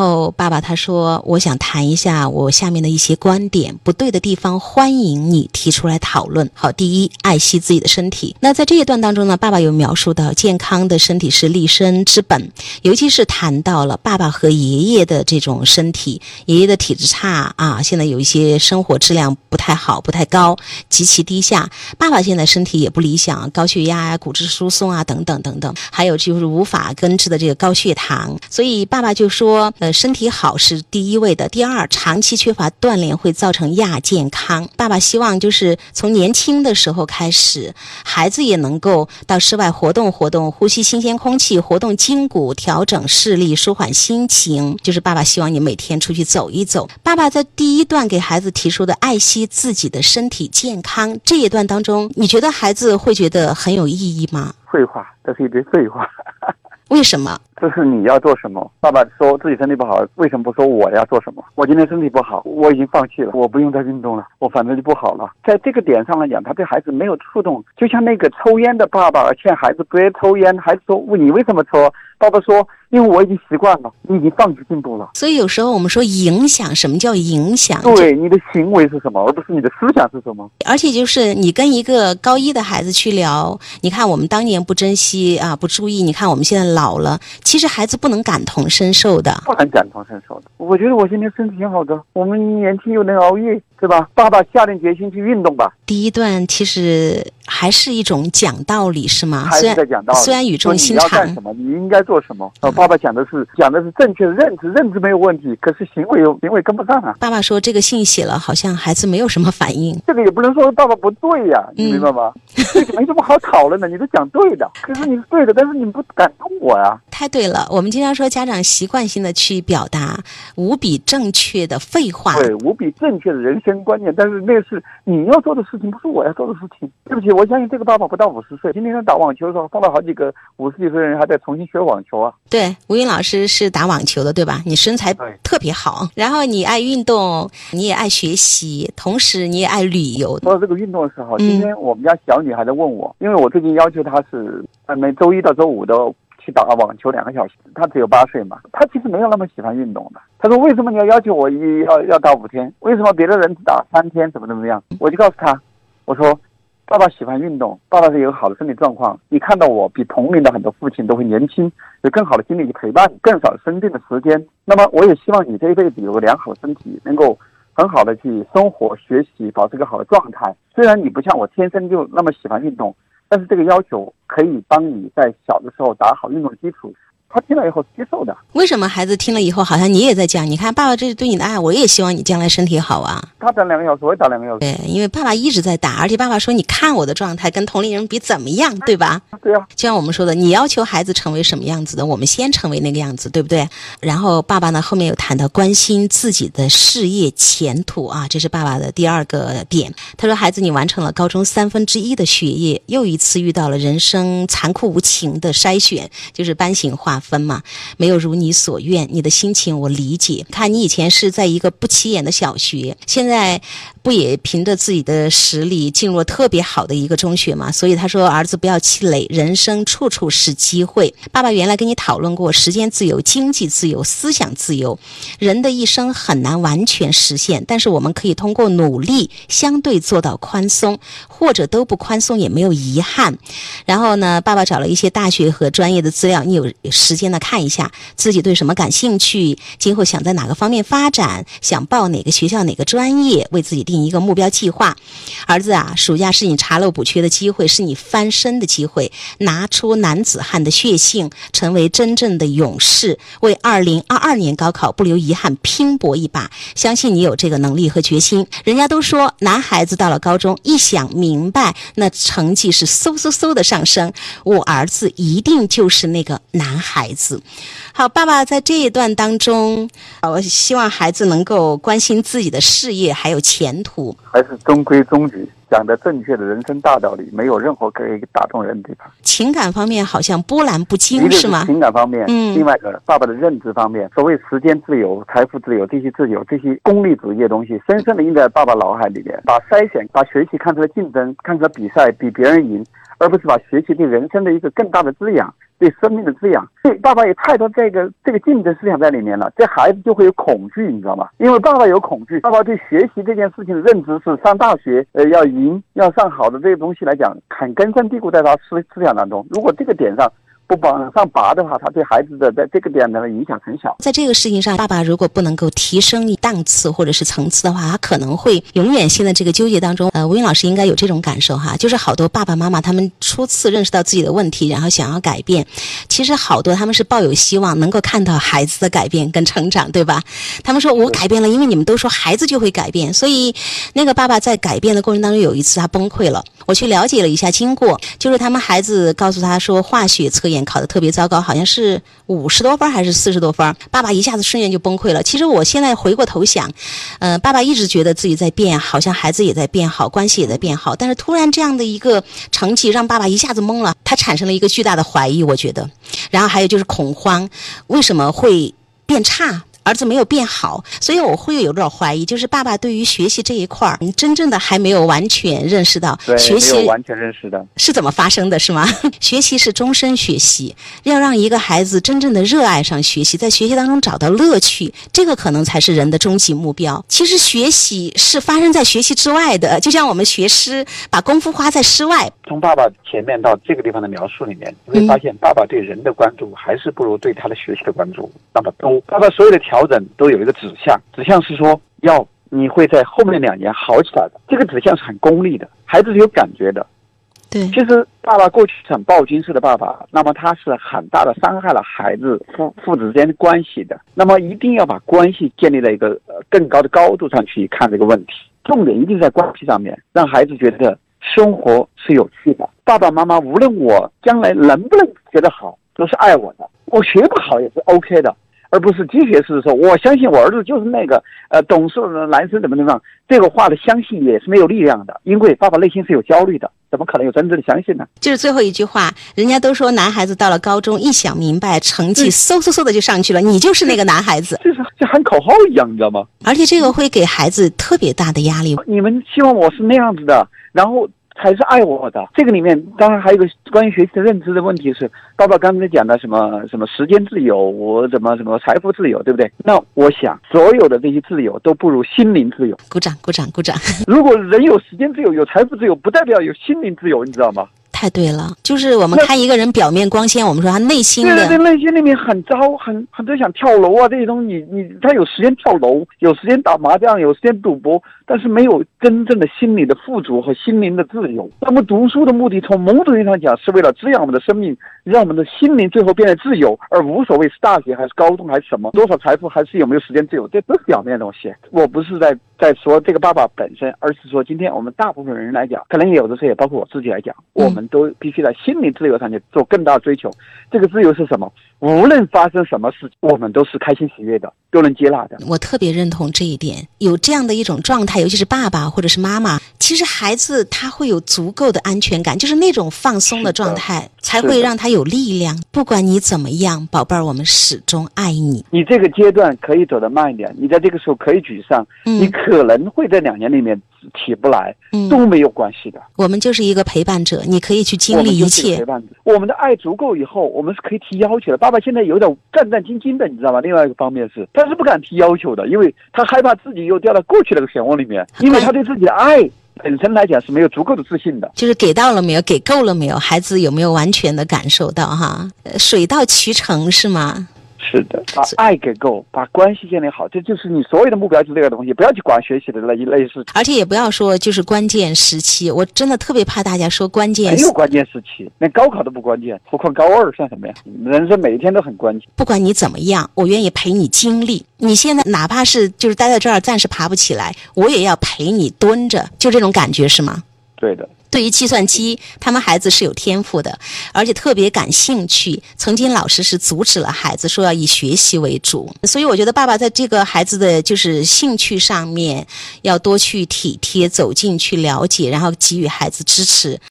后爸爸他说：“我想谈一下我下面的一些观点，不对的地方欢迎你提出来讨论。”好，第一，爱惜自己的身体。那在这一段当中呢，爸爸有描述到健康的身体是立身之本，尤其是谈到了爸爸和爷爷的这种身体，爷爷的体质差啊，现在有一些生活质量不太好，不太高，极其低下。爸爸现在身体也不理想，高血压啊、骨质疏松啊等等等等，还有就是无法根治的这个高血糖。所以爸爸就说，身体好是第一位的，第二，长期缺乏锻炼会造成亚健康。爸爸希望就是从年轻的时候开始，孩子也能够到室外活动活动，呼吸新鲜空气，活动筋骨，调整视力，舒缓心情。就是爸爸希望你每天出去走一走。爸爸在第一段给孩子提出的爱惜自己的身体健康这一段当中，你觉得孩子会觉得很有意义吗？废话，这是一堆废话。为什么？这是你要做什么？爸爸说自己身体不好，为什么不说我要做什么？我今天身体不好，我已经放弃了，我不用再运动了，我反正就不好了。在这个点上来讲，他对孩子没有触动，就像那个抽烟的爸爸劝孩子不要抽烟，孩子说你为什么抽？爸爸说。因为我已经习惯了，你已经放弃进步了。所以有时候我们说影响，什么叫影响？对，你的行为是什么，而不是你的思想是什么。而且就是你跟一个高一的孩子去聊，你看我们当年不珍惜啊，不注意，你看我们现在老了，其实孩子不能感同身受的。不能感同身受的。我觉得我现在身体挺好的，我们年轻又能熬夜，对吧？爸爸下定决心去运动吧。第一段其实还是一种讲道理，是吗？还是在讲道理。虽然语重心长。你要干什么？你应该做什么？爸爸讲的是讲的是正确的认知，认知没有问题，可是行为有行为跟不上啊。爸爸说这个信写了，好像孩子没有什么反应。这个也不能说爸爸不对呀，你明白吗？这个没什么好讨论的，你都讲对的，可是你是对的，但是你不感动我呀。太对了，我们经常说家长习惯性的去表达无比正确的废话，对，无比正确的人生观念，但是那是你要做的事情，不是我要做的事情。对不起，我相信这个爸爸不到五十岁，今天他打网球的时候碰到好几个五十几岁的人还在重新学网球啊。对，吴云。老师是打网球的，对吧？你身材特别好，然后你爱运动，你也爱学习，同时你也爱旅游。说到这个运动的时候，今天我们家小女孩在问我，因为我最近要求她是每周一到周五都去打网球两个小时。他只有八岁嘛，他其实没有那么喜欢运动的。他说：“为什么你要要求我一要要打五天？为什么别的人只打三天？怎么怎么样？”我就告诉他，我说。爸爸喜欢运动，爸爸是有好的身体状况。你看到我比同龄的很多父亲都会年轻，有更好的精力去陪伴，更少生病的时间。那么我也希望你这一辈子有个良好的身体，能够很好的去生活、学习，保持一个好的状态。虽然你不像我天生就那么喜欢运动，但是这个要求可以帮你在小的时候打好运动基础。他听了以后接受的。为什么孩子听了以后，好像你也在讲？你看，爸爸这是对你的爱，我也希望你将来身体好啊。他打两个小时，我也打两个小时。对，因为爸爸一直在打，而且爸爸说：“你看我的状态跟同龄人比怎么样，对吧？”对啊。就像我们说的，你要求孩子成为什么样子的，我们先成为那个样子，对不对？然后爸爸呢，后面有谈到关心自己的事业前途啊，这是爸爸的第二个点。他说：“孩子，你完成了高中三分之一的学业，又一次遇到了人生残酷无情的筛选，就是班型划分嘛。”没有如你所愿，你的心情我理解。看你以前是在一个不起眼的小学，现在不也凭着自己的实力进入了特别好的一个中学吗？所以他说：“儿子不要气馁，人生处处是机会。”爸爸原来跟你讨论过，时间自由、经济自由、思想自由，人的一生很难完全实现，但是我们可以通过努力相对做到宽松，或者都不宽松也没有遗憾。然后呢，爸爸找了一些大学和专业的资料，你有时间呢看一下。自己对什么感兴趣？今后想在哪个方面发展？想报哪个学校、哪个专业？为自己定一个目标计划。儿子啊，暑假是你查漏补缺的机会，是你翻身的机会。拿出男子汉的血性，成为真正的勇士，为二零二二年高考不留遗憾，拼搏一把。相信你有这个能力和决心。人家都说，男孩子到了高中一想明白，那成绩是嗖嗖嗖的上升。我儿子一定就是那个男孩子。好，爸爸在这一段当中，我希望孩子能够关心自己的事业还有前途。还是中规中矩，讲的正确的人生大道理，没有任何可以打动人的地方。情感方面好像波澜不惊，是吗？情感方面，嗯。另外一个，爸爸的认知方面，所谓时间自由、财富自由这些自由，这些功利主义的东西，深深的印在爸爸脑海里面。把筛选、把学习看成了竞争，看成了比赛，比别人赢。而不是把学习对人生的一个更大的滋养。对生命的滋养，对爸爸有太多这个这个竞争思想在里面了，这孩子就会有恐惧，你知道吗？因为爸爸有恐惧，爸爸对学习这件事情的认知是上大学，呃，要赢，要上好的这些东西来讲，很根深蒂固在他思思想当中。如果这个点上，不往上拔的话，他对孩子的在这个点的影响很小。在这个事情上，爸爸如果不能够提升档次或者是层次的话，他可能会永远陷在这个纠结当中。呃，吴云老师应该有这种感受哈，就是好多爸爸妈妈他们初次认识到自己的问题，然后想要改变，其实好多他们是抱有希望，能够看到孩子的改变跟成长，对吧？他们说我改变了，因为你们都说孩子就会改变，所以那个爸爸在改变的过程当中有一次他崩溃了。我去了解了一下经过，就是他们孩子告诉他说化学测验。考的特别糟糕，好像是五十多分还是四十多分，爸爸一下子瞬间就崩溃了。其实我现在回过头想，嗯，爸爸一直觉得自己在变，好像孩子也在变好，关系也在变好。但是突然这样的一个成绩让爸爸一下子懵了，他产生了一个巨大的怀疑，我觉得。然后还有就是恐慌，为什么会变差？儿子没有变好，所以我会有点怀疑，就是爸爸对于学习这一块儿，真正的还没有完全认识到学习完全认识的是怎么发生的，是吗？学习是终身学习，要让一个孩子真正的热爱上学习，在学习当中找到乐趣，这个可能才是人的终极目标。其实学习是发生在学习之外的，就像我们学诗，把功夫花在诗外。从爸爸前面到这个地方的描述里面，你会发现爸爸对人的关注还是不如对他的学习的关注那么多。爸爸所有的调整都有一个指向，指向是说要你会在后面两年好起来的。这个指向是很功利的，孩子是有感觉的。对，其实爸爸过去是很暴君式的爸爸，那么他是很大的伤害了孩子父父子之间的关系的。那么一定要把关系建立在一个呃更高的高度上去看这个问题，重点一定在关系上面，让孩子觉得。生活是有趣的，爸爸妈妈无论我将来能不能学得好，都是爱我的。我学不好也是 OK 的，而不是机械式的说我相信我儿子就是那个呃懂事的男生怎么怎么样。这个话的相信也是没有力量的，因为爸爸内心是有焦虑的，怎么可能有真正的相信呢？就是最后一句话，人家都说男孩子到了高中一想明白，成绩嗖嗖嗖的就上去了，你就是那个男孩子，就是就喊口号一样，你知道吗？而且这个会给孩子特别大的压力。你们希望我是那样子的。然后才是爱我的。这个里面当然还有一个关于学习的认知的问题是，爸爸刚才讲的什么什么时间自由，我怎么什么财富自由，对不对？那我想所有的这些自由都不如心灵自由。鼓掌，鼓掌，鼓掌。如果人有时间自由，有财富自由，不代表有心灵自由，你知道吗？太对了，就是我们看一个人表面光鲜，我们说他内心的，对对，内心里面很糟，很很多想跳楼啊这些东西，你你他有时间跳楼，有时间打麻将，有时间赌博，但是没有真正的心理的富足和心灵的自由。那么读书的目的，从某种意义上讲，是为了滋养我们的生命，让我们的心灵最后变得自由，而无所谓是大学还是高中还是什么，多少财富还是有没有时间自由，这都是表面的东西。我不是在在说这个爸爸本身，而是说今天我们大部分人来讲，可能有的时候也包括我自己来讲，我们。都必须在心理自由上去做更大的追求。这个自由是什么？无论发生什么事，我们都是开心喜悦的，都能接纳的。我特别认同这一点。有这样的一种状态，尤其是爸爸或者是妈妈，其实孩子他会有足够的安全感，就是那种放松的状态，才会让他有力量。不管你怎么样，宝贝儿，我们始终爱你。你这个阶段可以走得慢一点，你在这个时候可以沮丧，你可能会在两年里面。起不来，都没有关系的。我们就是一个陪伴者，你可以去经历一切。陪伴者，我们的爱足够以后，我们是可以提要求的。爸爸现在有点战战兢兢的，你知道吗？另外一个方面是，他是不敢提要求的，因为他害怕自己又掉到过去那个漩涡里面，因为他对自己的爱本身来讲是没有足够的自信的。就是给到了没有？给够了没有？孩子有没有完全的感受到？哈，水到渠成是吗？是的，把爱给够，把关系建立好，这就是你所有的目标，就这个东西，不要去管学习的那一类事。而且也不要说就是关键时期，我真的特别怕大家说关键。没有关键时期，连高考都不关键，何况高二算什么呀？人生每一天都很关键。不管你怎么样，我愿意陪你经历。你现在哪怕是就是待在这儿，暂时爬不起来，我也要陪你蹲着，就这种感觉是吗？对的。对于计算机，他们孩子是有天赋的，而且特别感兴趣。曾经老师是阻止了孩子，说要以学习为主。所以我觉得爸爸在这个孩子的就是兴趣上面，要多去体贴、走进去了解，然后给予孩子支持。